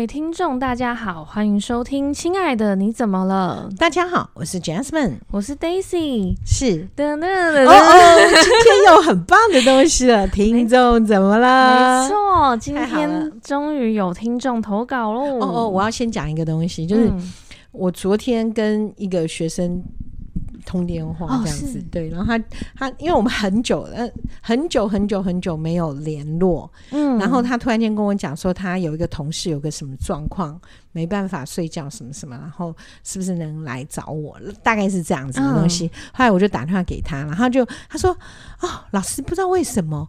位听众，大家好，欢迎收听《亲爱的你怎么了》。大家好，我是 Jasmine，我是 Daisy，是。哦哦，今天有很棒的东西了，听众怎么了？没错，今天终于有听众投稿喽。哦哦，我要先讲一个东西，就是我昨天跟一个学生。通电话这样子，哦、对，然后他他，因为我们很久，呃，很久很久很久没有联络，嗯，然后他突然间跟我讲说，他有一个同事有个什么状况，没办法睡觉，什么什么，然后是不是能来找我？大概是这样子的东西。嗯、后来我就打电话给他，然后就他说，哦，老师不知道为什么。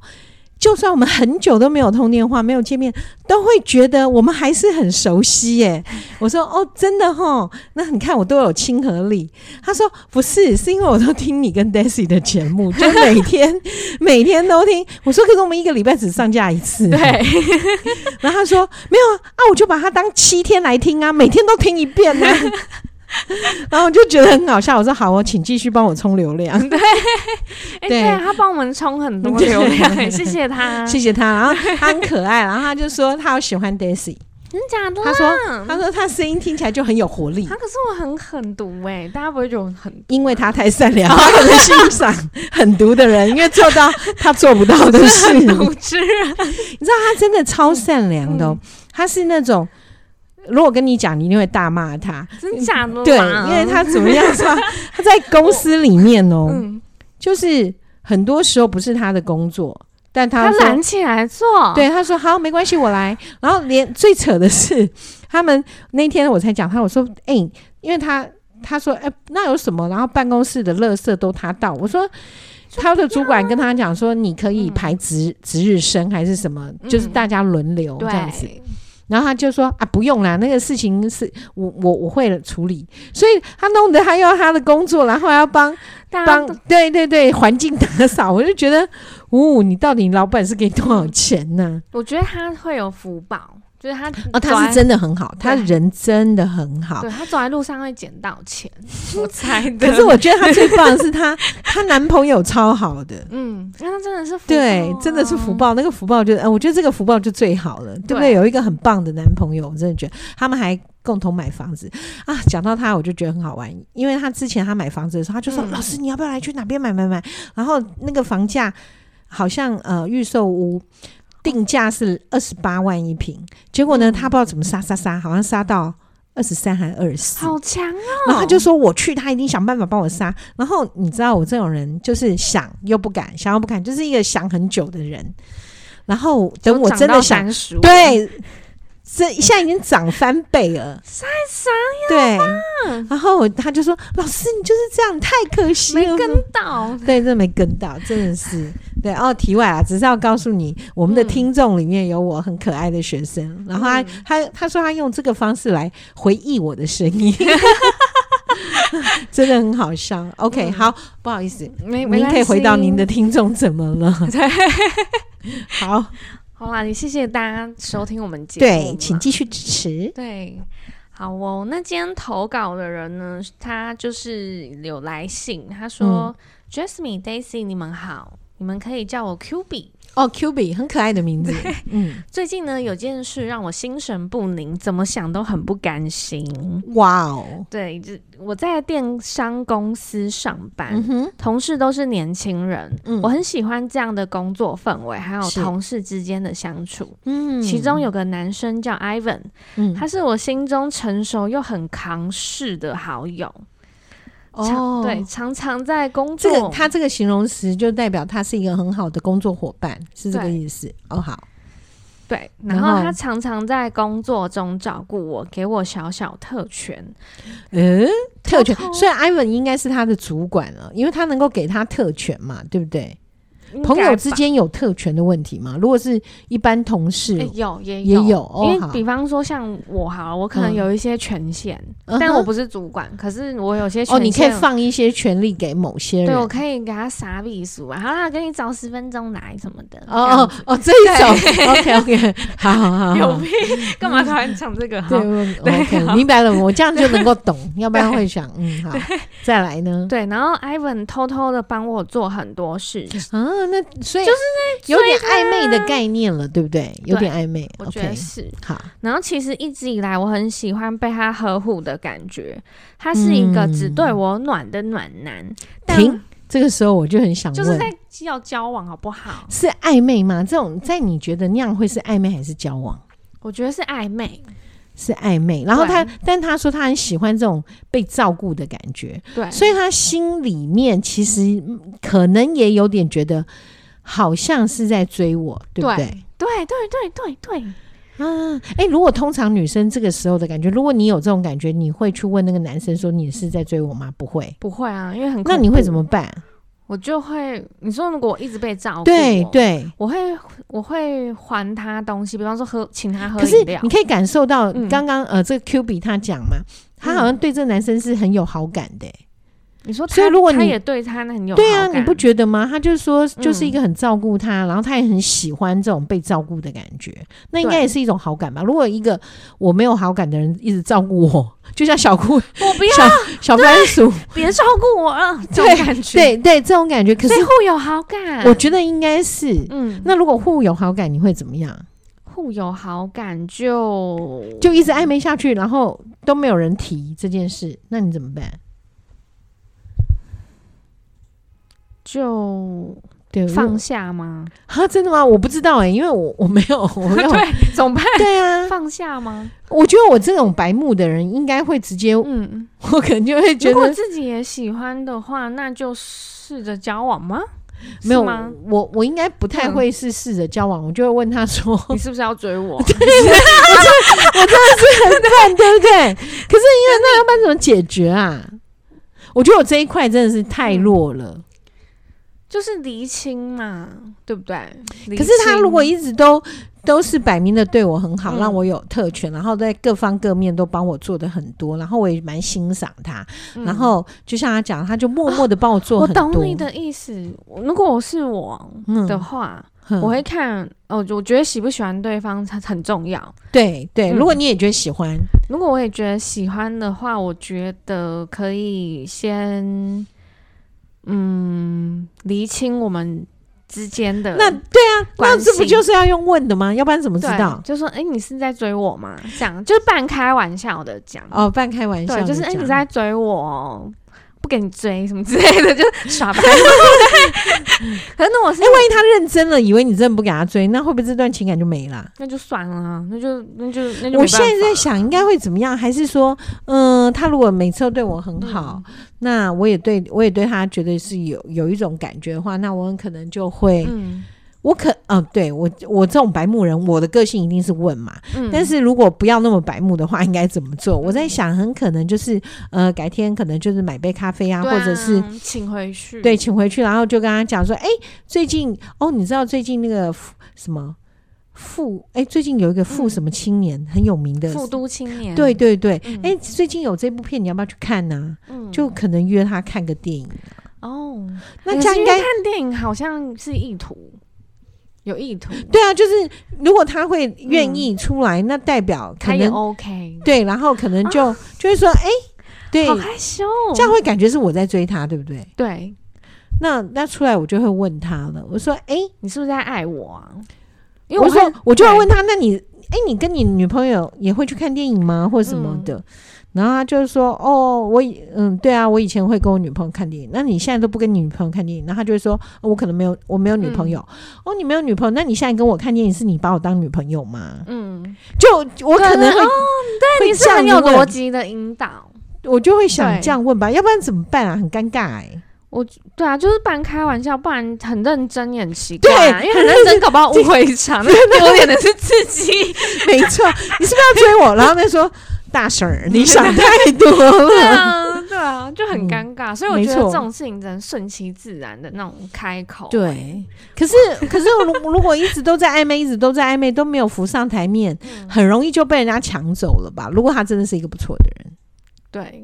就算我们很久都没有通电话，没有见面，都会觉得我们还是很熟悉耶。我说哦，真的齁，那你看我都有亲和力。他说不是，是因为我都听你跟 Daisy 的节目，就每天每天都听。我说可是我们一个礼拜只上架一次，对。然后他说没有啊，啊我就把它当七天来听啊，每天都听一遍呢、啊。然后我就觉得很好笑，我说好，哦请继续帮我充 流量。对，欸、对，他帮我们充很多流量，谢谢他，谢谢他。然后他很可爱，然后他就说他好喜欢 Daisy，真假的？他说他说他声音听起来就很有活力。他可是我很狠毒哎，大家不会觉得我很毒？因为他太善良，他可能欣赏狠毒的人，因为做到他做不到的事。你知道他真的超善良的，他是那种。如果跟你讲，你一定会大骂他，真假的？对，因为他怎么样说？他在公司里面哦，嗯、就是很多时候不是他的工作，但他他揽起来做。对，他说好，没关系，我来。然后连最扯的是，他们那天我才讲他，我说哎、欸，因为他他说哎、欸，那有什么？然后办公室的垃圾都他倒。我说他的主管跟他讲说，你可以排值值日生还是什么，嗯、就是大家轮流这样子。然后他就说啊，不用啦，那个事情是我我我会处理，所以他弄得他要他的工作，然后还要帮帮对对对环境打扫，我就觉得，哦，你到底老板是给多少钱呢？我觉得他会有福报。就是他哦，他是真的很好，他人真的很好。对，他走在路上会捡到钱，我猜的。可是我觉得他最棒的是他，她男朋友超好的。嗯，那他真的是福报对，真的是福报。那个福报就，我觉得这个福报就最好了，对不对？有一个很棒的男朋友，我真的觉得他们还共同买房子啊。讲到他，我就觉得很好玩，因为他之前他买房子的时候，他就说：“老师，你要不要来去哪边买买买？”然后那个房价好像呃预售屋。定价是二十八万一平，结果呢，他不知道怎么杀杀杀，好像杀到二十三还是二十四，好强哦！然后他就说我去，他一定想办法帮我杀。然后你知道我这种人就是想又不敢，想又不敢，就是一个想很久的人。然后等我真的想，对。这现在已经涨翻倍了，太傻呀！对，然后他就说：“老师，你就是这样，太可惜了，没跟到。”对，真的没跟到，真的是对。哦，题外啊，只是要告诉你，我们的听众里面有我很可爱的学生，嗯、然后他他他说他用这个方式来回忆我的声音，真的很好笑。OK，、嗯、好，不好意思，您可以回到您的听众怎么了？对好。好啦，也谢谢大家收听我们节目。对，请继续支持。对，好哦。那今天投稿的人呢，他就是有来信，他说、嗯、：“Jasmine、Daisy，你们好，你们可以叫我 Q B。”哦，Q B 很可爱的名字。嗯，最近呢有件事让我心神不宁，怎么想都很不甘心。哇哦，对，就我在电商公司上班，嗯、同事都是年轻人，嗯、我很喜欢这样的工作氛围，还有同事之间的相处。嗯，其中有个男生叫 Ivan，嗯，他是我心中成熟又很扛事的好友。哦，对，常常在工作。这个他这个形容词就代表他是一个很好的工作伙伴，是这个意思。对哦，好，对。然后他常常在工作中照顾我，给我小小特权。嗯，特权。所以 Ivan 应该是他的主管了，因为他能够给他特权嘛，对不对？朋友之间有特权的问题吗？如果是一般同事，有也有，有，因为比方说像我哈，我可能有一些权限，但我不是主管，可是我有些哦，你可以放一些权利给某些人，对，我可以给他撒秘书啊，好啦，给你早十分钟来什么的，哦哦哦，这一种，OK OK，好好好，有病，干嘛突然讲这个？对，OK，明白了，我这样就能够懂，要不然会想，嗯，好，再来呢？对，然后 Ivan 偷偷的帮我做很多事，那所以就是那有点暧昧的概念了，对不对？有点暧昧，我觉得是。好，然后其实一直以来我很喜欢被他呵护的感觉，他是一个只对我暖的暖男。停、嗯，这个时候我就很想问，就是在要交往好不好？是暧昧吗？这种在你觉得那样会是暧昧还是交往？我觉得是暧昧。是暧昧，然后他，但他说他很喜欢这种被照顾的感觉，对，所以他心里面其实可能也有点觉得好像是在追我，对不对？对对对对对，嗯，哎、欸，如果通常女生这个时候的感觉，如果你有这种感觉，你会去问那个男生说你是在追我吗？不会，不会啊，因为很，那你会怎么办？我就会，你说如果我一直被照顾，对对，我会我会还他东西，比方说喝，请他喝饮料。可是你可以感受到刚刚、嗯、呃，这个 Q 比他讲嘛，他好像对这个男生是很有好感的、欸。你说，所以如果你他也对他很有对啊，你不觉得吗？他就是说，就是一个很照顾他、嗯，然后他也很喜欢这种被照顾的感觉，那应该也是一种好感吧？如果一个我没有好感的人一直照顾我，就像小姑，我不要。小番薯，别照顾我了，这种感觉，对对，对，这种感觉，可是互有好感，我觉得应该是，嗯，那如果互有好感，你会怎么样？互有好感就就一直暧昧下去，然后都没有人提这件事，那你怎么办？就对放下吗？啊，真的吗？我不知道哎、欸，因为我 我没有，我没有 对，怎么办？对啊，放下吗？我觉得我这种白目的人应该会直接，嗯，我可能就会觉得，如果自己也喜欢的话，那就试着交往吗？没有吗？我我应该不太会是试着交往、嗯，我就会问他说：“你是不是要追我？”对我真的是很烂，对不对？可是因为那要不然怎么解决啊？我觉得我这一块真的是太弱了。嗯就是厘清嘛，对不对？可是他如果一直都都是摆明的对我很好，嗯，让我有特权，然后在各方各面都帮我做的很多，然后我也蛮欣赏他，嗯。然后就像他讲，他就默默的帮我做很多。哦，我懂你的意思。如果我是我的话，嗯，我会看哦，我觉得喜不喜欢对方才很重要。对对，如果你也觉得喜欢，嗯，如果我也觉得喜欢的话，我觉得可以先。嗯，厘清我们之间的那对啊，那这不就是要用问的吗？要不然怎么知道？就说，哎、欸，你是在追我吗？这样就是半开玩笑的讲哦，半开玩笑的，就是哎、欸，你在追我。不给你追什么之类的，就耍白。可是那我是，哎、欸，万一他认真了，以为你真的不给他追，那会不会这段情感就没了？那就算了，那就那就那就。我现在在想，应该会怎么样？还是说，嗯、呃，他如果每次都对我很好，嗯、那我也对我也对他觉得是有有一种感觉的话，那我很可能就会。嗯我可啊，对我我这种白目人，我的个性一定是问嘛。嗯，但是如果不要那么白目的话，应该怎么做？我在想，很可能就是呃，改天可能就是买杯咖啡啊，啊或者是请回去，对，请回去，然后就跟他讲说，哎、欸，最近哦，你知道最近那个什么富哎、欸，最近有一个富什么青年、嗯、很有名的富都青年，对对对，哎、嗯欸，最近有这部片，你要不要去看呢、啊？嗯，就可能约他看个电影。哦，那这样应该看电影好像是意图。有意图，对啊，就是如果他会愿意出来、嗯，那代表可能他也 OK，对，然后可能就、啊、就会说，哎、欸，对，好害羞，这样会感觉是我在追他，对不对？对，那那出来我就会问他了，我说，哎、欸，你是不是在爱我啊？因为我说，我就要问他，那你，哎、欸，你跟你女朋友也会去看电影吗，或者什么的？嗯然后他就是说，哦，我以嗯，对啊，我以前会跟我女朋友看电影。那你现在都不跟你女朋友看电影？然后他就会说，哦，我可能没有，我没有女朋友。嗯、哦，你没有女朋友，那你现在跟我看电影，是你把我当女朋友吗？嗯，就我可能会，哦、对，你是很有逻辑的引导，我就会想这样问吧，要不然怎么办啊？很尴尬哎、欸。我对啊，就是半开玩笑，不然很认真也很奇怪啊。对，因为很认真，搞不好误会一场。那丢脸的是自己，没错。你是不是要追我？然后他说。大婶儿，你想太多了。对啊，对啊，就很尴尬、嗯。所以我觉得这种事情只能顺其自然的那种开口。对，可是 可是如如果一直都在暧昧，一直都在暧昧，都没有浮上台面，嗯、很容易就被人家抢走了吧？如果他真的是一个不错的人，对，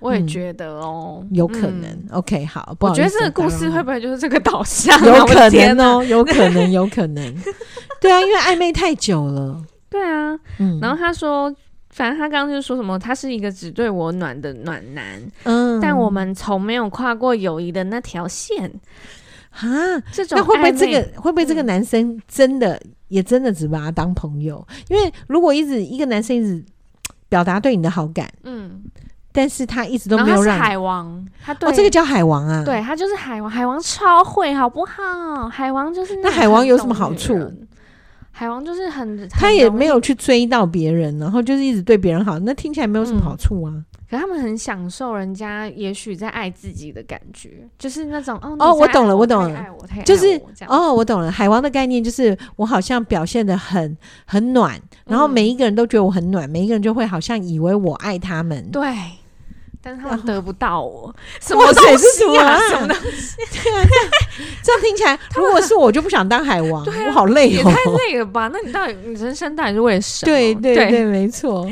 我也觉得哦，嗯、有可能、嗯。OK，好，我觉得这个故事会不会就是这个导向？有可能哦，有可能，有可能。对啊，因为暧昧太久了。对啊，嗯，然后他说。反正他刚刚就说什么，他是一个只对我暖的暖男，嗯，但我们从没有跨过友谊的那条线。啊，这种那会不会这个会不会这个男生真的、嗯、也真的只把他当朋友？因为如果一直一个男生一直表达对你的好感，嗯，但是他一直都没有让他是海王，他对、哦、这个叫海王啊，对他就是海王，海王超会，好不好？海王就是那，那海王有什么好处？海王就是很，很他也没有去追到别人，然后就是一直对别人好，那听起来没有什么好处啊。嗯可他们很享受人家也许在爱自己的感觉，就是那种哦哦，我懂了，我懂了，就是哦，我懂了。海王的概念就是我好像表现的很很暖，然后每一个人都觉得我很暖，嗯、每一个人就会好像以为我爱他们。对。但是他们得不到我，什么东西啊？什么东西？对啊，这样听起来，如果是我就不想当海王，我好累哦，也太累了吧？那你到底你人生到底是为了什么？对对对，没错。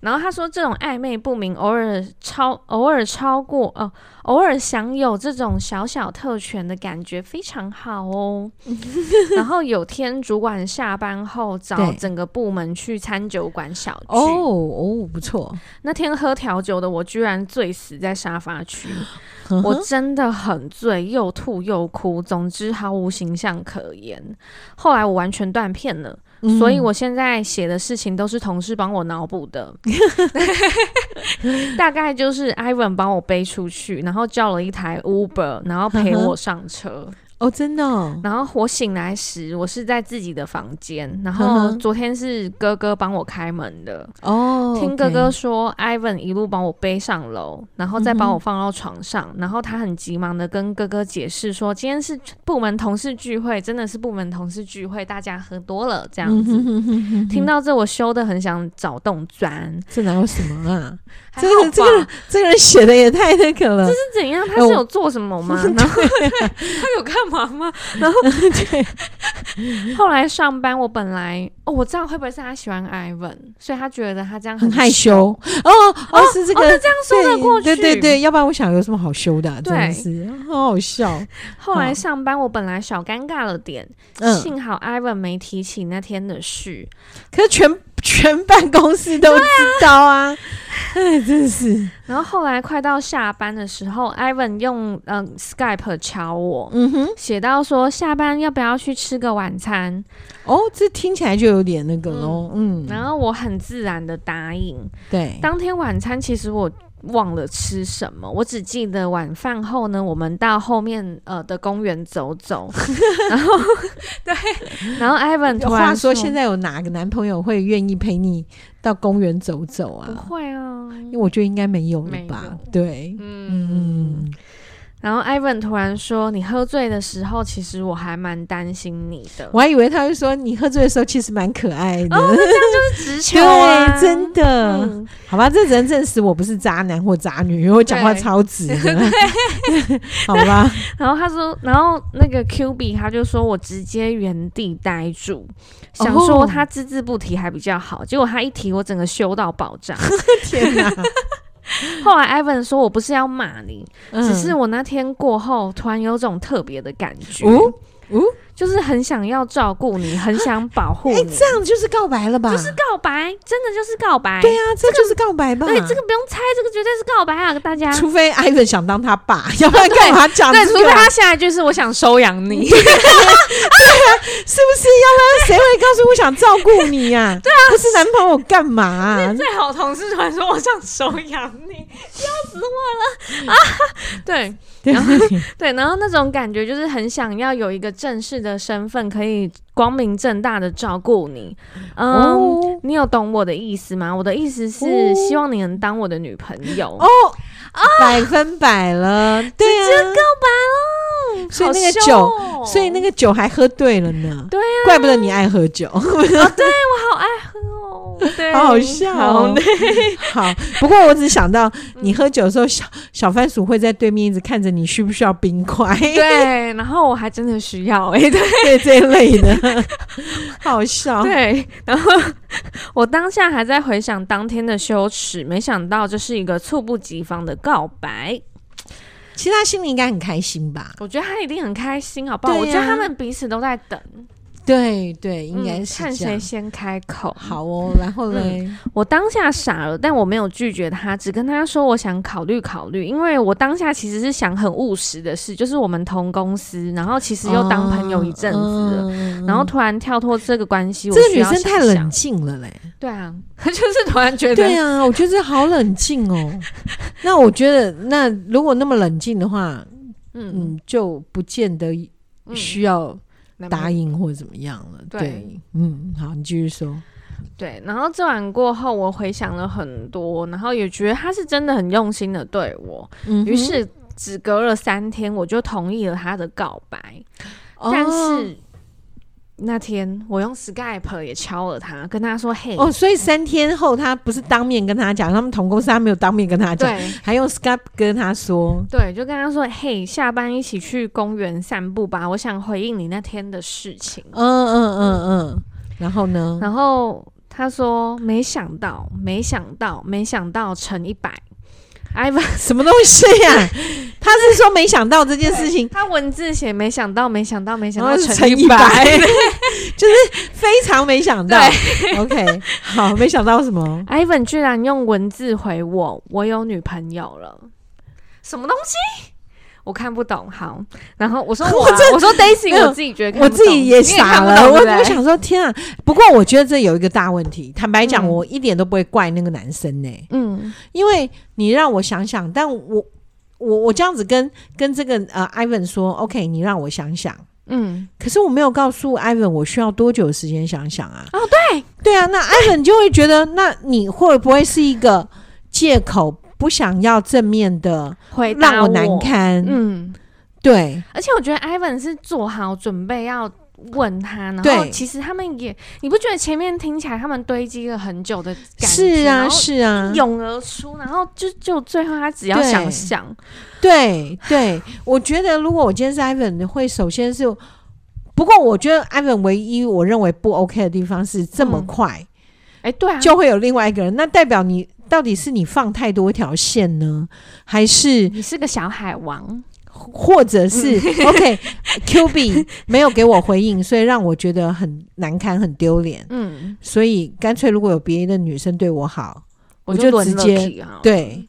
然后他说，这种暧昧不明，偶尔超偶尔超过哦。偶尔享有这种小小特权的感觉非常好哦。然后有天主管下班后找整个部门去餐酒馆小聚。哦哦，不错。那天喝调酒的我居然醉死在沙发区，我真的很醉，又吐又哭，总之毫无形象可言。后来我完全断片了。所以我现在写的事情都是同事帮我脑补的，大概就是 Ivan 帮我背出去，然后叫了一台 Uber，然后陪我上车。哦，真的哦。然后我醒来时，我是在自己的房间。然后昨天是哥哥帮我开门的。哦，听哥哥说，Ivan 一路帮我背上楼，然后再把我放到床上。然后他很急忙的跟哥哥解释说，今天是部门同事聚会，真的是部门同事聚会，大家喝多了这样子。听到这，我羞的很想找洞钻。这哪有什么啊？这个这个这个人写的也太那个了。这是怎样？他是有做什么吗？然后他有干嘛吗？然后对，后来上班，我本来哦，我知道会不会是他喜欢 Ivan，所以他觉得他这样很害羞。哦哦，是这个，这样说得过去。对对对，要不然我想有什么好羞的？真的是好好笑。后来上班，我本来小尴尬了点，幸好 Ivan 没提起那天的事。可是全。全办公室都知道啊！哎，真是。然后后来快到下班的时候，Ivan 用嗯 Skype 敲我，嗯哼，写到说下班要不要去吃个晚餐？哦，这听起来就有点那个喽，嗯。然后我很自然的答应。对，当天晚餐其实我。忘了吃什么，我只记得晚饭后呢，我们到后面呃的公园走走，然后 对，然后 Ivan 突然说，话说现在有哪个男朋友会愿意陪你到公园走走啊？不会啊，因为我觉得应该没有了吧？对，嗯。嗯然后 Ivan 突然说：“你喝醉的时候，其实我还蛮担心你的。”我还以为他会说：“你喝醉的时候其实蛮可爱的。”哦，这样就是直球啊！对，真的。嗯、好吧，这只能证实我不是渣男或渣女，因为我讲话超直的。好吧。然后他说，然后那个 Q B 他就说我直接原地呆住，想说他只字不提还比较好，结果他一提，我整个羞到爆炸。天哪！后来 Evan 说：“我不是要骂你，嗯、只是我那天过后，突然有种特别的感觉。哦”哦就是很想要照顾你，很想保护你。哎，这样就是告白了吧？就是告白，真的就是告白。对啊，这就是告白吧？对，这个不用猜，这个绝对是告白啊！大家，除非 Ivan 想当他爸，要不然干嘛讲？对，除非他下一句是我想收养你。对啊，是不是？要不然谁会告诉我想照顾你呀？对啊，不是男朋友干嘛？最好同事突然说我想收养你，笑死我了啊！对。然后对，然后那种感觉就是很想要有一个正式的身份，可以光明正大的照顾你。嗯，哦、你有懂我的意思吗？我的意思是希望你能当我的女朋友。哦，百分百了，对啊，直接告白了，所以那个酒，哦、所以那个酒还喝对了呢。对啊，怪不得你爱喝酒。哦，对我好爱喝哦，对，好好笑哦。好，不过我只想到你喝酒的时候，小小番薯会在对面一直看着你需不需要冰块？对，然后我还真的需要哎、欸，对这一类的，好笑。对，然后我当下还在回想当天的羞耻，没想到这是一个猝不及防的告白。其实他心里应该很开心吧？我觉得他一定很开心，好不好？啊、我觉得他们彼此都在等。对对，应该是、嗯、看谁先开口。好哦，然后嘞、嗯，我当下傻了，但我没有拒绝他，只跟他说我想考虑考虑，因为我当下其实是想很务实的事，就是我们同公司，然后其实又当朋友一阵子然后突然跳脱这个关系，这个女生太冷静了嘞。对啊，她 就是突然觉得，对啊，我觉得好冷静哦。那我觉得，那如果那么冷静的话，嗯嗯，就不见得需要。答应或者怎么样了？对，对，嗯，好，你继续说。对，然后这晚过后，我回想了很多，然后也觉得他是真的很用心的对我。嗯，于是只隔了三天，我就同意了他的告白。哦，但是。那天我用 Skype 也敲了他，跟他说：“嘿。”哦，所以三天后他不是当面跟他讲，他们同公司他没有当面跟他讲，还用 Skype 跟他说，对，就跟他说：“嘿，下班一起去公园散步吧，我想回应你那天的事情。”嗯嗯嗯嗯，然后呢？然后他说：“没想到，没想到，没想到乘一百。” Ivan 什么东西呀、啊？他是说没想到这件事情，他文字写没想到，没想到，没想到乘一百，就是非常没想到。OK，好，没想到什么？Ivan 居然用文字回我，我有女朋友了，什么东西？我看不懂，好，然后我说 我，我说 Daisy，我自己觉得我自己也傻了，我我想说天啊！不过我觉得这有一个大问题，坦白讲，我一点都不会怪那个男生呢、欸，嗯，因为你让我想想，但我我我这样子跟跟这个呃 Ivan 说，OK，你让我想想，嗯，可是我没有告诉 Ivan 我需要多久时间想想啊？哦，对对啊，那 Ivan 就会觉得，那你会不会是一个借口？不想要正面的回答，让我难堪。嗯，对。而且我觉得 Ivan 是做好准备要问他，然后其实他们也，你不觉得前面听起来他们堆积了很久的感觉？是啊，是啊，涌而出，然后就就最后他只要想想，对对，对。我觉得如果我今天是 Ivan，会首先是，不过我觉得 Ivan 唯一我认为不 OK 的地方是这么快，哎、嗯，欸、对啊，就会有另外一个人，那代表你。到底是你放太多条线呢，还是你是个小海王，或者是 OK，Q B 没有给我回应，所以让我觉得很难堪、很丢脸。嗯，所以干脆如果有别的女生对我好，我就直接对。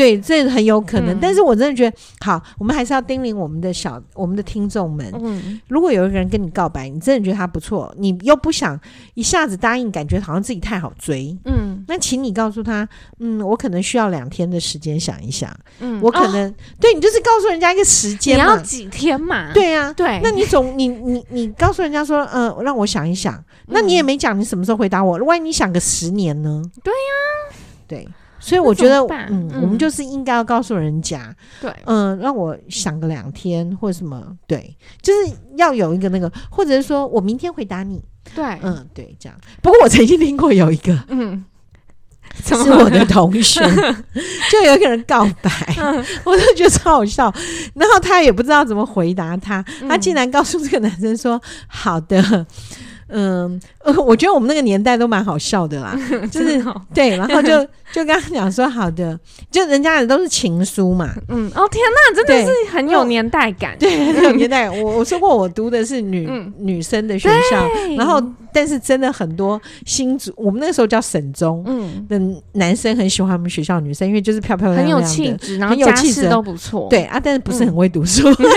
对，这很有可能，嗯，但是我真的觉得，好，我们还是要叮咛我们的小、我们的听众们，嗯，如果有一个人跟你告白，你真的觉得他不错，你又不想一下子答应，感觉好像自己太好追，嗯，那请你告诉他，嗯，我可能需要两天的时间想一想，嗯，我可能，哦，对，你就是告诉人家一个时间嘛，你要几天嘛？对呀，啊，对，那你总你你你告诉人家说，嗯，呃，让我想一想，那你也没讲你什么时候回答我，万一你想个十年呢？对呀，啊，对。所以我觉得，嗯，我们就是应该要告诉人家，对，嗯，让我想个两天或者什么，对，就是要有一个那个，或者是说我明天回答你，对，嗯，对，这样。不过我曾经听过有一个，嗯，是我的同学，就有一个人告白，我就觉得超好笑，然后他也不知道怎么回答他，他竟然告诉这个男生说：“好的。”嗯，我觉得我们那个年代都蛮好笑的啦，就是对，然后就 就跟他讲说好的，就人家的都是情书嘛。嗯，哦天呐，真的是很有年代感，对，很有年代感。我我说过我读的是女、嗯、女生的学校，然后但是真的很多新竹，我们那个时候叫省中，嗯，的男生很喜欢我们学校女生，因为就是漂漂亮亮的，很有气质，然后家世都不错，对啊，但是不是很会读书。嗯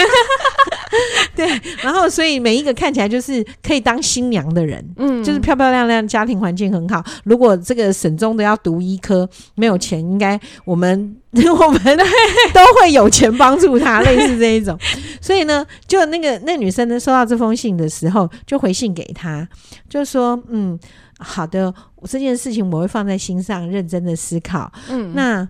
对，然后所以每一个看起来就是可以当新娘的人，嗯，就是漂漂亮亮，家庭环境很好。如果这个省中的要读医科，没有钱，应该我们 我们都会有钱帮助他，类似这一种。所以呢，就那个那女生呢，收到这封信的时候，就回信给他，就说：“嗯，好的，这件事情我会放在心上，认真的思考。”嗯，那。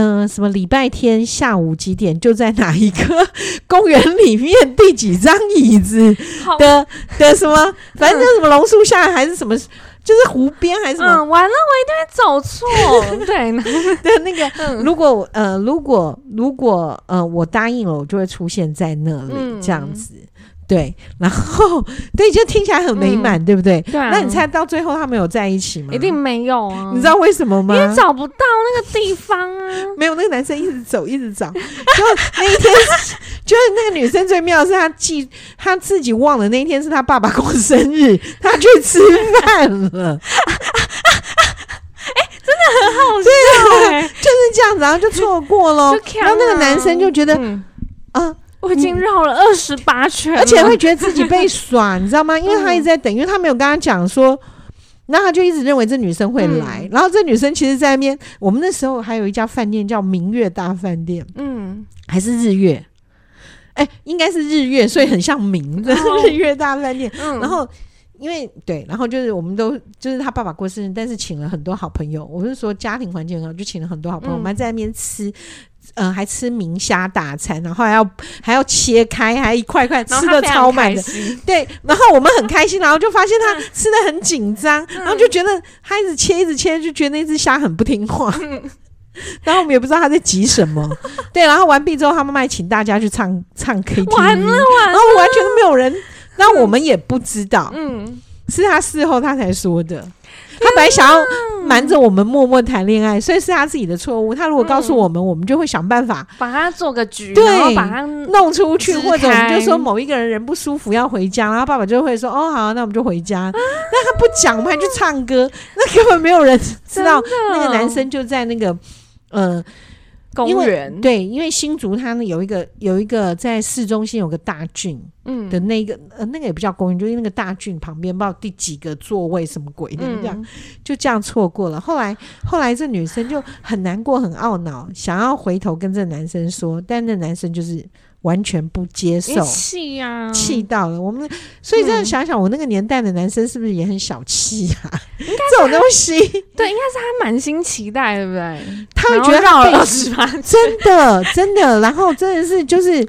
嗯、呃，什么礼拜天下午几点就在哪一个公园里面第几张椅子的的什么，反正就是什么榕树下还是什么，就是湖边还是什么？嗯，完了，我一定会走错。对，对，那个，嗯、如果呃，如果如果呃，我答应了，我就会出现在那里，这样子。对，然后 对，就听起来很美满，嗯、对不对？对啊。那你猜到最后他们有在一起吗？一定没有啊！你知道为什么吗？因为找不到那个地方啊。没有，那个男生一直走，一直找。就那一天，就是那个女生最妙的是，她记她自己忘了那一天是她爸爸过生日，她去吃饭了。哎、欸，真的很好笑，欸，就是这样子，然后就错过了。然后那个男生就觉得，嗯。啊我已经绕了二十八圈，而且会觉得自己被耍，你知道吗？因为他一直在等，因为他没有跟他讲说，那他就一直认为这女生会来。嗯、然后这女生其实，在那边，我们那时候还有一家饭店叫明月大饭店，嗯，还是日月，哎、欸，应该是日月，所以很像明的、哦、日月大饭店。嗯、然后因为对，然后就是我们都就是他爸爸过生日，但是请了很多好朋友。我是说家庭环境很好，就请了很多好朋友，嗯、我们还在那边吃。嗯，还吃明虾大餐，然后还要还要切开，还一块块吃的超满的，对。然后我们很开心，然后就发现他吃的很紧张，嗯、然后就觉得他一直切一直切，就觉得那只虾很不听话。嗯、然后我们也不知道他在急什么，对。然后完毕之后，他妈妈请大家去唱唱 KTV，完了完了，然后完全都没有人，那我们也不知道，嗯，是他事后他才说的。他本来想要瞒着我们默默谈恋爱，所以是他自己的错误。他如果告诉我们，我们就会想办法把他做个局，对，然后把他弄出去，或者我们就说某一个人人不舒服要回家，然后爸爸就会说：“哦，好，那我们就回家。”那他不讲，我们还去唱歌，那根本没有人知道那个男生就在那个呃。公园对，因为新竹它有一个有一个在市中心有个大郡，嗯的那个、嗯、呃那个也不叫公园，就是那个大郡旁边不知道第几个座位什么鬼的这样，嗯、就这样错过了。后来后来这女生就很难过很懊恼，想要回头跟这男生说，但那男生就是。完全不接受，气呀，气到了我们。所以这样想想，我那个年代的男生是不是也很小气呀？应该这种东西，对，应该是他满心期待，对不对？他会觉得绕了二十八，真的真的，然后真的是就是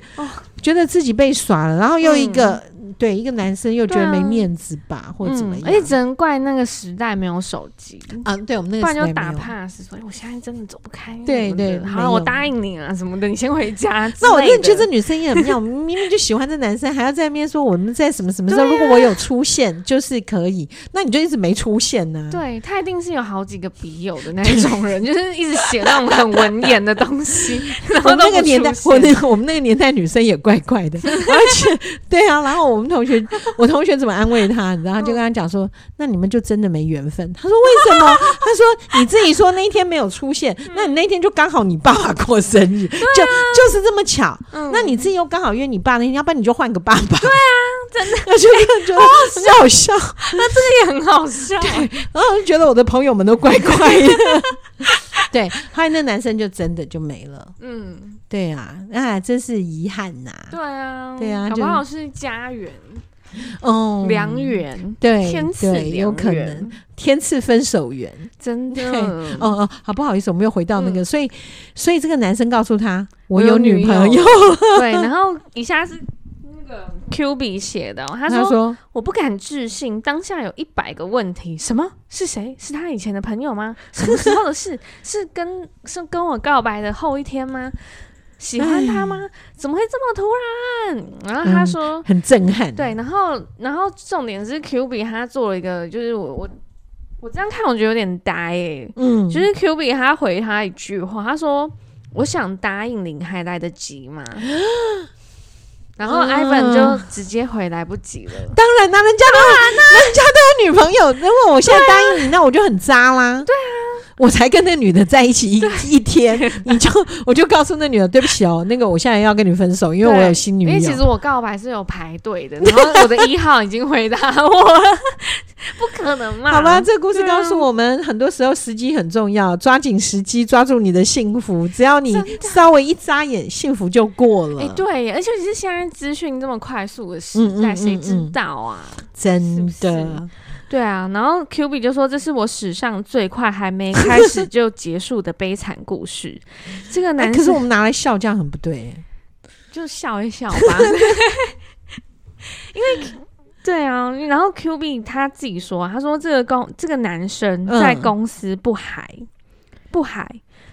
觉得自己被耍了，然后又一个。对，一个男生又觉得没面子吧，啊、或者怎么样？而且只能怪那个时代没有手机啊。对，我们那个时代不然就打 pass，所以我现在真的走不开。对对，好，我答应你啊，什么的，你先回家。那我真的觉得这女生也很妙，明明就喜欢这男生，还要在那边说我们在什么什么时候，啊、如果我有出现就是可以，那你就一直没出现呢、啊？对，他一定是有好几个笔友的那种人，就是一直写那种很文言的东西。然后那个年代，我那个我们那个年代女生也怪怪的，而且对啊，然后我们同学 我。同学怎么安慰他？你知道，他就跟他讲说：“那你们就真的没缘分。”他说：“为什么？”他说：“你自己说那一天没有出现，那你那天就刚好你爸爸过生日，就就是这么巧。那你自己又刚好约你爸那天，要不然你就换个爸爸。”对啊，真的，我觉得觉得很好笑。那这个也很好笑。对，然后就觉得我的朋友们都怪怪的。对，后来那男生就真的就没了。嗯，对啊，那真是遗憾呐。对啊，对啊，搞不好是家缘。哦，良缘，对，天赐有可能天赐分手缘，真的。哦哦，好不好意思，我们又回到那个，所以所以这个男生告诉他，我有女朋友。对，然后以下是那个 Q B 写的，他说我不敢置信，当下有一百个问题，什么？是谁？是他以前的朋友吗？什么时候的事？是跟是跟我告白的后一天吗？喜欢他吗？怎么会这么突然？然后他说、嗯、很震撼。对，然后然后重点是 Q 比他做了一个，就是我我我这样看我觉得有点呆诶、欸。嗯，就是 Q 比他回他一句话，他说：“我想答应你，还来得及吗？”然后 Ivan 就直接回来不及了。当然啦，人家都人家都有女朋友，如果我现在答应你，那我就很渣啦。对啊。我才跟那女的在一起一一天，你就我就告诉那女的，对不起哦，那个我现在要跟你分手，因为我有新女友。因为其实我告白是有排队的，然后我的一号已经回答我了，不可能嘛？好吧，这个故事告诉我们，很多时候时机很重要，抓紧时机，抓住你的幸福。只要你稍微一眨眼，幸福就过了。哎，对，而且其实现在资讯这么快速的时代，谁知道啊？真的。对啊，然后 Q B 就说，这是我史上最快还没开 始就结束的悲惨故事。这个男生、欸，可是我们拿来笑，这样很不对，就笑一笑吧。因为对啊，然后 Q B 他自己说，他说这个公这个男生在公司不嗨，不海。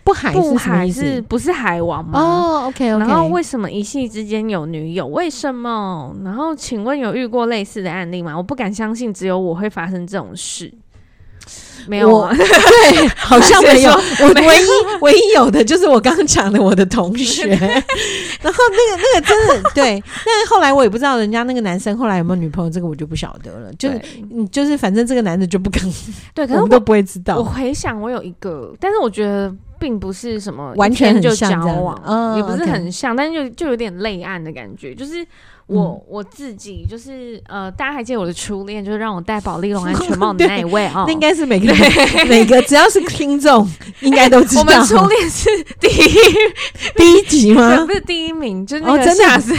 不海是不海是不是海王吗？哦、oh,，OK OK。然后为什么一夕之间有女友？为什么？然后请问有遇过类似的案例吗？我不敢相信，只有我会发生这种事。没有啊，对，好像没有。我唯一唯一有的就是我刚刚讲的我的同学，然后那个那个真的对，但是后来我也不知道人家那个男生后来有没有女朋友，这个我就不晓得了。就是嗯，就是反正这个男的就不跟，对，可能我们都不会知道。我回想我有一个，但是我觉得并不是什么完全就交往，嗯，也不是很像，但是就就有点泪案的感觉，就是。我、嗯、我自己就是呃，大家还记得我的初恋，就是让我戴宝丽龙安全帽的 那一位啊、哦，那应该是每个每个只要是听众 应该都知道。我们初恋是第一 第一集吗？不是第一名，就是那个、哦、真的是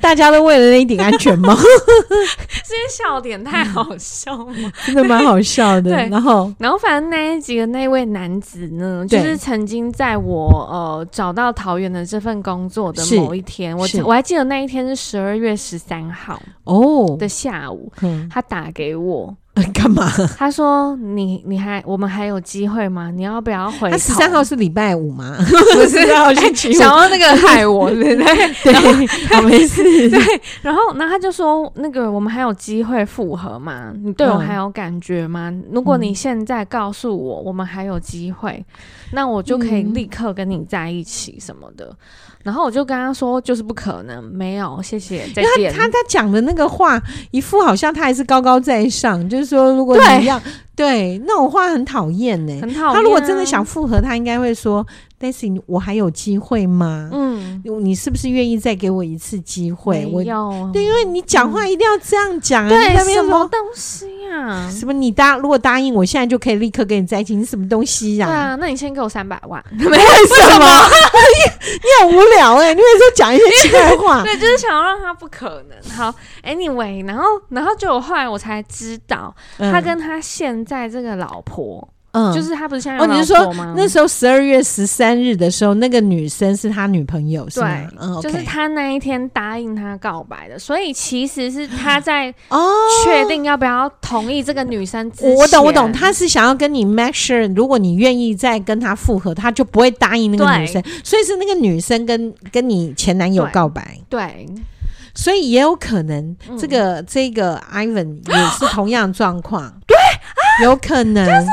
大家都为了那一顶安全帽，这些笑点太好笑了，真的蛮好笑的。对，然后然后反正那一集的那位男子呢，就是曾经在我呃找到桃园的这份工作的某一天，我我还记得那一天是十二月。月十三号哦。的下午，他打给我干嘛？他说：“你你还我们还有机会吗？你要不要回？”他十三号是礼拜五吗？不是，想要那个害我，对不对？对，好没事。对，然后那他就说：“那个我们还有机会复合吗？你对我还有感觉吗？如果你现在告诉我我们还有机会，那我就可以立刻跟你在一起什么的。”然后我就跟他说，就是不可能，没有，谢谢，再见。他他他讲的那个话，一副好像他还是高高在上，就是说，如果你要对，对那种话很讨厌呢、欸，很讨厌、啊。他如果真的想复合，他应该会说。Daisy，我还有机会吗？嗯，你是不是愿意再给我一次机会？我要对，因为你讲话一定要这样讲啊！对，什么东西呀？什么？你答如果答应我，现在就可以立刻跟你在一起？你什么东西呀？对啊，那你先给我三百万。为什么？你 你很无聊哎！你为什么讲一些奇怪的话？对，就是想要让他不可能。好，Anyway，然后然后就后来我才知道，他跟他现在这个老婆。嗯，就是他不是现在有老婆吗？哦，你是说那时候十二月十三日的时候，那个女生是他女朋友，是吗？对，嗯，就是他那一天答应他告白的，所以其实是他在哦确定要不要同意这个女生之前。我懂，我懂，他是想要跟你 make sure，如果你愿意再跟他复合，他就不会答应那个女生，所以是那个女生跟跟你前男友告白。对。对所以也有可能，这个、嗯、这个 Ivan 也是同样状况，对，有可能，就是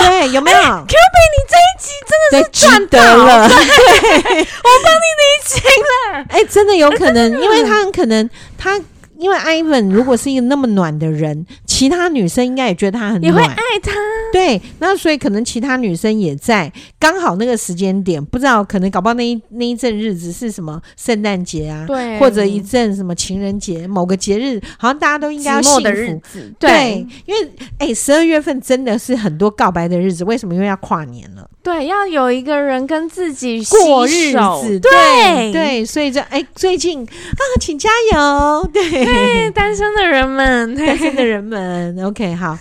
对，有没有？Q B，你这一集真的是赚到了，对，我帮你理清了，哎，真的有可能，因为他很可能他。因为 Ivan 如果是一个那么暖的人，其他女生应该也觉得他很暖，也会爱他。对，那所以可能其他女生也在刚好那个时间点，不知道可能搞不好那一那一阵日子是什么圣诞节啊，对，或者一阵什么情人节，某个节日，好像大家都应该要幸福。日子对，对，因为哎，十二月份真的是很多告白的日子，为什么？因为要跨年了。对，要有一个人跟自己过日子，对对，对，所以这哎，最近啊，请加油，对，对，单身的人们，单身的人们，OK，好，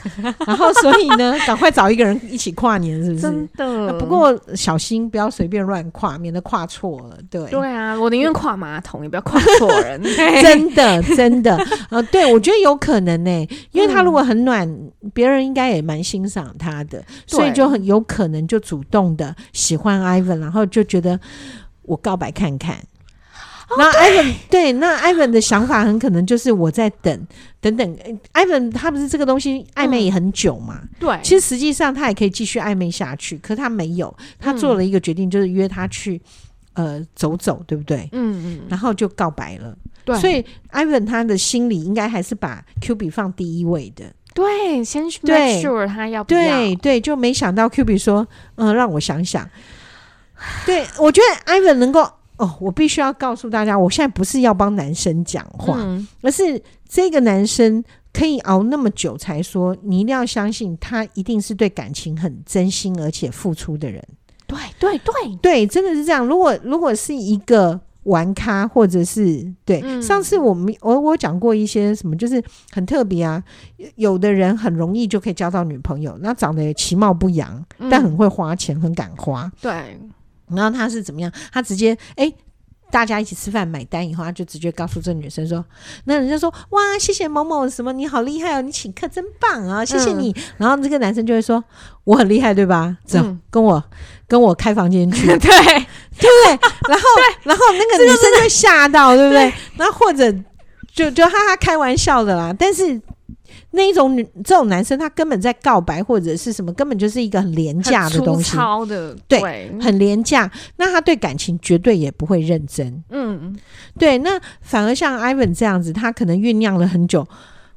然后所以呢，赶快找一个人一起跨年，是不是？真的，不过小心不要随便乱跨，免得跨错了。对，对啊，我宁愿跨马桶，也不要跨错人。真的，真的，呃，对，我觉得有可能呢，因为他如果很暖，别人应该也蛮欣赏他的，所以就很有可能就主。动的喜欢 Ivan，然后就觉得我告白看看。那 Ivan 对，那 Ivan 的想法很可能就是我在等，等等。Ivan 他不是这个东西暧昧也很久嘛？对，其实实际上他也可以继续暧昧下去，可他没有，他做了一个决定，就是约他去呃走走，对不对？嗯嗯，然后就告白了。对，所以 Ivan 他的心里应该还是把 QB 放第一位的。对，先 make sure 他要不要。对对，就没想到 QB 说，嗯，让我想想。对，我觉得 Ivan 能够哦，我必须要告诉大家，我现在不是要帮男生讲话，嗯，而是这个男生可以熬那么久才说，你一定要相信他一定是对感情很真心而且付出的人。对对对对，真的是这样。如果如果是一个。玩咖，或者是对、嗯，上次我们我我讲过一些什么，就是很特别啊。有的人很容易就可以交到女朋友，那长得其貌不扬、嗯，但很会花钱，很敢花。对，然后他是怎么样？他直接哎、欸，大家一起吃饭买单以后，他就直接告诉这女生说：“那人家说哇，谢谢某某什么，你好厉害哦，你请客真棒啊，谢谢你。嗯”然后这个男生就会说：“我很厉害，对吧？走，嗯、跟我跟我开房间去。”对对不对，然后然后那个女生就吓到，对不对？然后或者就就哈哈开玩笑的啦，但是。那一种女，这种男生，他根本在告白或者是什么，根本就是一个很廉价的东西，粗糙的，对，对很廉价。那他对感情绝对也不会认真，嗯，对。那反而像 Ivan 这样子，他可能酝酿了很久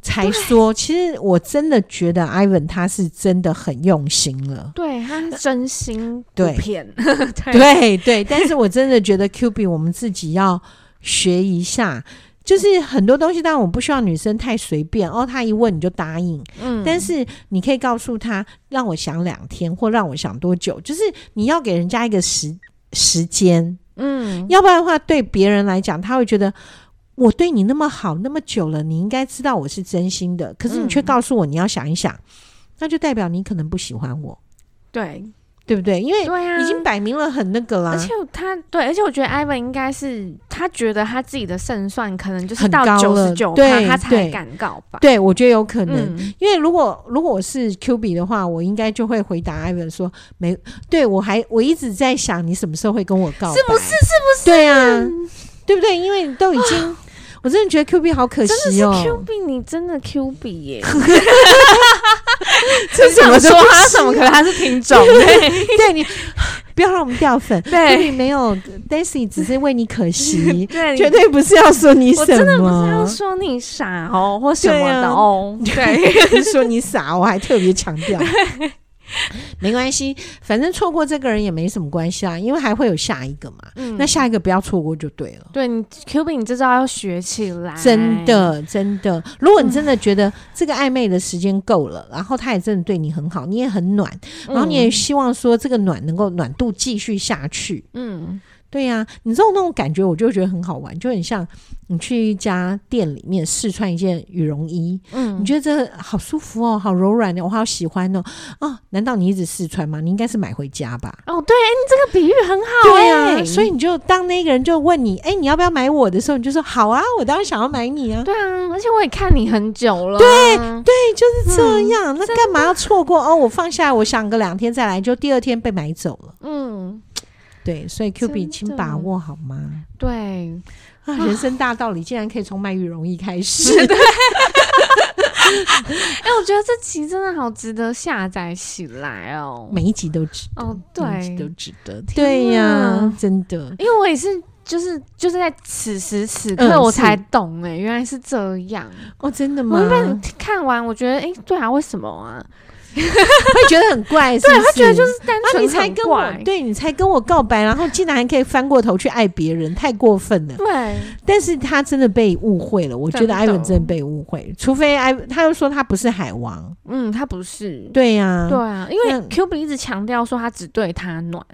才说。其实我真的觉得 Ivan 他是真的很用心了，对，他是真心不骗，对 对对。但是我真的觉得 Q B 我们自己要学一下。就是很多东西，当然我不需要女生太随便哦。她一问你就答应，嗯，但是你可以告诉她，让我想两天，或让我想多久。就是你要给人家一个时时间，嗯，要不然的话，对别人来讲，他会觉得我对你那么好那么久了，你应该知道我是真心的。可是你却告诉我你要想一想，那就代表你可能不喜欢我，对。对不对？因为已经摆明了很那个啦。而且他对，而且我觉得 Ivan 应该是他觉得他自己的胜算可能就是到九十九，对，他才敢告吧。对，我觉得有可能。嗯、因为如果如果我是 Q B 的话，我应该就会回答 Ivan 说：没，对我还我一直在想你什么时候会跟我告白？是不是？是不是？对啊，对不对？因为你都已经。我真的觉得 Q B 好可惜哦，Q B 你真的 Q B 耶！这怎么说他什么？可能他是听众，对你不要让我们掉粉。对，没有 Daisy 只是为你可惜，对，绝对不是要说你什么，我真的不是要说你傻哦，或什么的哦。对，说你傻，我还特别强调。没关系，反正错过这个人也没什么关系啊，因为还会有下一个嘛。嗯，那下一个不要错过就对了。对你 Q B，你这招要学起来。真的，真的。如果你真的觉得这个暧昧的时间够了，嗯，然后他也真的对你很好，你也很暖，然后你也希望说这个暖能够暖度继续下去。嗯。对呀、啊，你知道那种感觉，我就觉得很好玩，就很像你去一家店里面试穿一件羽绒衣，嗯，你觉得这好舒服哦，好柔软的，我好喜欢哦，哦，难道你一直试穿吗？你应该是买回家吧？哦，对，哎你这个比喻很好，对呀、啊，所以你就当那个人就问你，哎，你要不要买我的时候，你就说好啊，我当然想要买你啊，对啊，而且我也看你很久了，对对，就是这样，嗯、那干嘛要错过哦？我放下，我想个两天再来，就第二天被买走了，嗯。对，所以 Q B，请把握好吗？对啊，人生大道理竟然可以从卖羽绒衣开始。对，哎，我觉得这集真的好值得下载起来哦，每一集都值得哦，对，每一集都值得。对呀，真的，因为我也是，就是就是在此时此刻我才懂，哎，原来是这样哦，真的吗？我因为看完，我觉得，哎，对啊，为什么啊？会觉得很怪，是不是？对，他觉得就是单纯、啊、你才跟我，对你才跟我告白，然后竟然还可以翻过头去爱别人，太过分了。对，但是他真的被误会了。我觉得艾文真的被误会，除非艾，他又说他不是海王。嗯，他不是。对呀、啊，对啊，因为 Q B 一直强调说他只对他暖，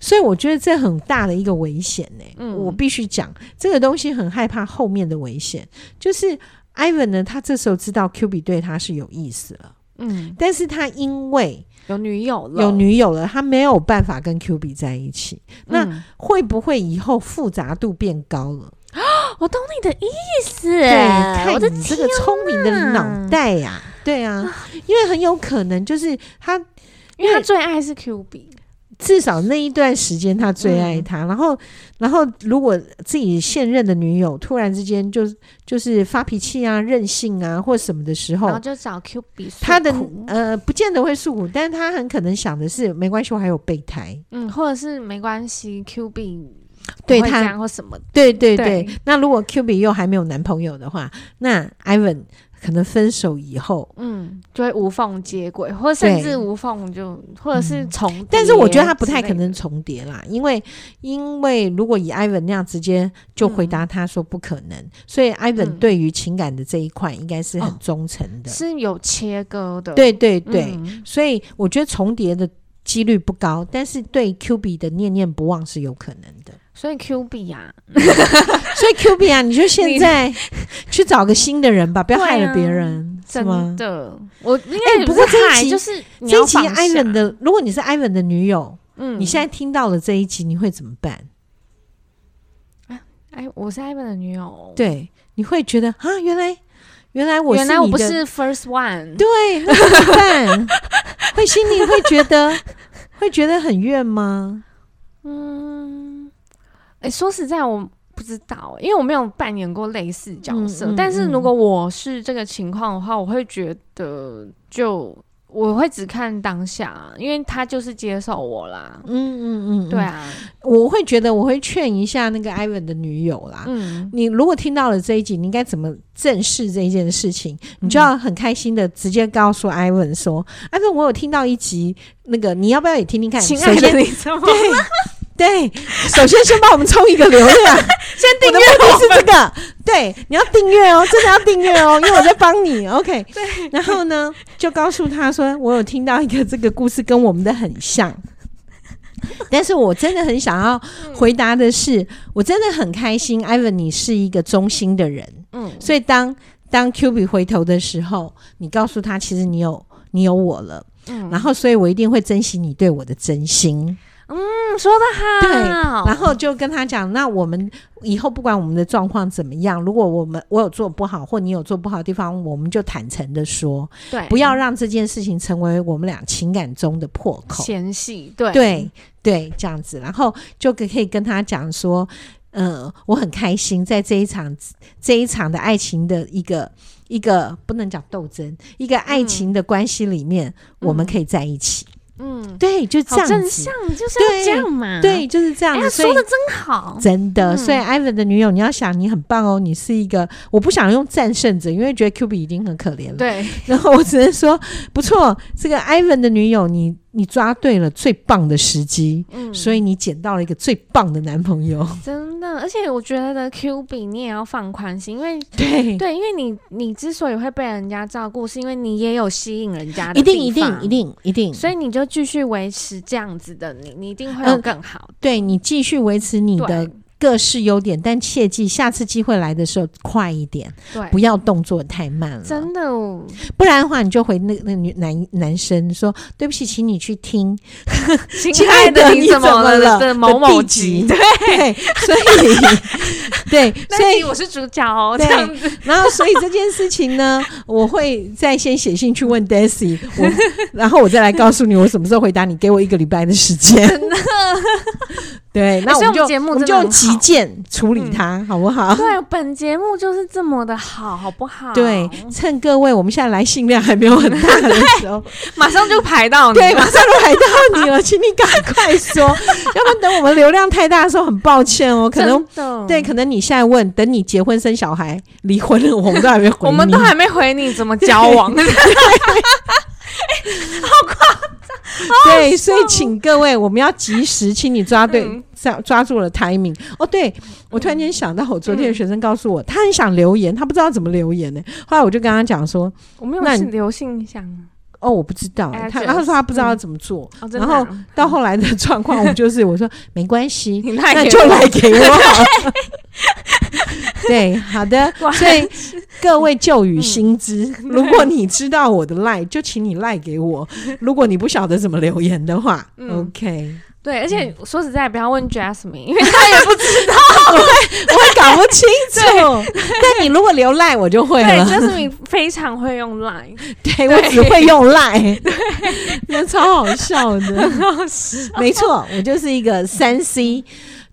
所以我觉得这很大的一个危险呢、欸。嗯，我必须讲这个东西很害怕后面的危险，就是艾文呢，他这时候知道 Q B 对他是有意思了。嗯，但是他因为有女友了，有女友了，他没有办法跟 Q B 在一起。嗯、那会不会以后复杂度变高了？我懂你的意思，对，看你这个聪明的脑袋呀、啊，对啊，因为很有可能就是他，因为他最爱是 Q B。至少那一段时间，他最爱他。嗯、然后，然后如果自己现任的女友突然之间就就是发脾气啊、任性啊或什么的时候，然后就找 Q B。他的呃，不见得会诉苦，但是他很可能想的是，没关系，我还有备胎。嗯，或者是没关系，Q B 对他或什么。对对对。对那如果 Q B 又还没有男朋友的话，那 Ivan。可能分手以后，嗯，就会无缝接轨，或者甚至无缝就，或者是重。但是我觉得他不太可能重叠啦，因为因为如果以 Ivan 那样直接就回答他说不可能，嗯、所以 Ivan 对于情感的这一块应该是很忠诚的、哦，是有切割的。对对对，嗯、所以我觉得重叠的几率不高，但是对 Q B 的念念不忘是有可能的。所以 Q B 呀，所以 Q B 啊，你就现在去找个新的人吧，不要害了别人，是吗？真的，我应该不是害，就是这一集 Ivan 的，如果你是 Ivan 的女友，嗯，你现在听到了这一集，你会怎么办？哎，我是 Ivan 的女友。对，你会觉得啊，原来原来我原来我不是 first one。对，那怎么办？会心里会觉得会觉得很怨吗？嗯，哎，说实在，我不知道，因为我没有扮演过类似角色。嗯嗯嗯、但是如果我是这个情况的话，我会觉得就。我会只看当下，因为他就是接受我啦。嗯嗯嗯，对啊，我会觉得我会劝一下那个 Ivan 的女友啦。嗯，你如果听到了这一集，你应该怎么正视这一件事情？你就要很开心的直接告诉 Ivan 说：“Ivan，我有听到一集，那个你要不要也听听看？”亲爱的，你怎么了？对，首先先帮我们充一个流量，先订阅。目的是这个，对，你要订阅哦，真的要订阅哦，因为我在帮你。OK，对。然后呢，就告诉他说，我有听到一个这个故事跟我们的很像，但是我真的很想要回答的是，我真的很开心，Ivan，你是一个忠心的人。嗯，所以当当 QB 回头的时候，你告诉他，其实你有你有我了。嗯，然后所以我一定会珍惜你对我的真心。嗯，说的好。对，然后就跟他讲，那我们以后不管我们的状况怎么样，如果我们我有做不好，或你有做不好的地方，我们就坦诚的说，对，不要让这件事情成为我们俩情感中的破口。嫌隙，对对对，这样子，然后就可以跟他讲说，嗯、呃，我很开心在这一场这一场的爱情的一个一个不能讲斗争，一个爱情的关系里面，嗯、我们可以在一起。嗯，对，就这样子，正向就是要这样嘛，对，就是这样子。说的真好，真的。所以，Ivan 的女友，你要想，你很棒哦，你是一个，我不想用战胜者，因为觉得 QB 已经很可怜了。对，然后我只能说，不错，这个 Ivan 的女友，你。你抓对了最棒的时机，嗯，所以你捡到了一个最棒的男朋友。真的，而且我觉得 Q 比你也要放宽心，因为对对，因为你你之所以会被人家照顾，是因为你也有吸引人家的，一定一定一定一定，所以你就继续维持这样子的你，你一定会有更好。嗯，对，你继续维持你的。各是优点，但切记下次机会来的时候快一点，对，不要动作太慢了。真的哦，不然的话，你就回那那女男男生说：“对不起，请你去听。”亲爱的，你怎么了？的某某集，对，所以 对，所以我是主角哦。这样子，然后所以这件事情呢，我会再先写信去问 Daisy，我 然后我再来告诉你我什么时候回答你，给我一个礼拜的时间。真的。对，那我们就我们就急件处理它，嗯、好不好？对，本节目就是这么的好，好不好？对，趁各位我们现在来信量还没有很大的 时候，马上就排到你，对，马上就排到你了，请你赶快说，要不然等我们流量太大的时候，很抱歉哦，可能对，可能你现在问，等你结婚生小孩离婚了，我们都还没回你，我们都还没回你怎么交往。好夸张！对，所以请各位，我们要及时，请你抓对，抓抓住了 timing。哦，对，我突然间想到，我昨天的学生告诉我，他很想留言，他不知道怎么留言呢。后来我就跟他讲说，我没有留信箱。哦，我不知道，他然后说他不知道怎么做，然后到后来的状况，我就是我说没关系，那就来给我好了。对，好的，所以各位旧雨新知，嗯、如果你知道我的赖，就请你赖给我；如果你不晓得怎么留言的话、嗯、，OK。对，而且说实在，不要问 Jasmine，因为他也不知道，我会我会搞不清楚。但你如果留赖，我就会了。Jasmine 非常会用赖，对，我只会用赖，对，那超好笑的，没错，我就是一个三 C。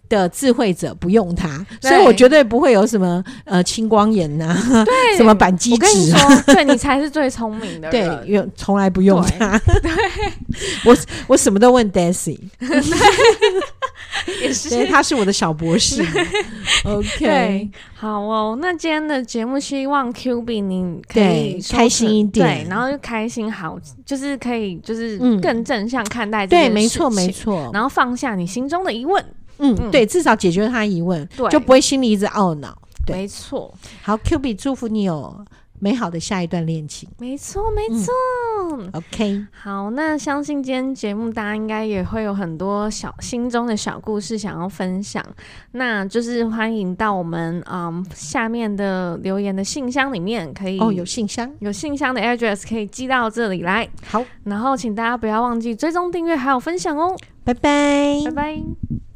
的智慧者不用它，所以我绝对不会有什么呃青光眼呐、啊，对，什么板机指。我跟你说，对你才是最聪明的人，对，用从来不用它。对，我我什么都问 Daisy，也是，他是我的小博士。OK，好哦，那今天的节目希望 QB 你可以开心一点，对，然后就开心好，就是可以就是更正向看待这对，没错没错，然后放下你心中的疑问。嗯，对，至少解决他疑问，对就不会心里一直懊恼。对，没错。好，QB，祝福你有美好的下一段恋情。没错，没错。嗯、OK，好，那相信今天节目大家应该也会有很多小心中的小故事想要分享，那就是欢迎到我们嗯下面的留言的信箱里面可以哦，有信箱，有信箱的 address 可以寄到这里来。好，然后请大家不要忘记追踪订阅还有分享哦。拜拜，拜拜。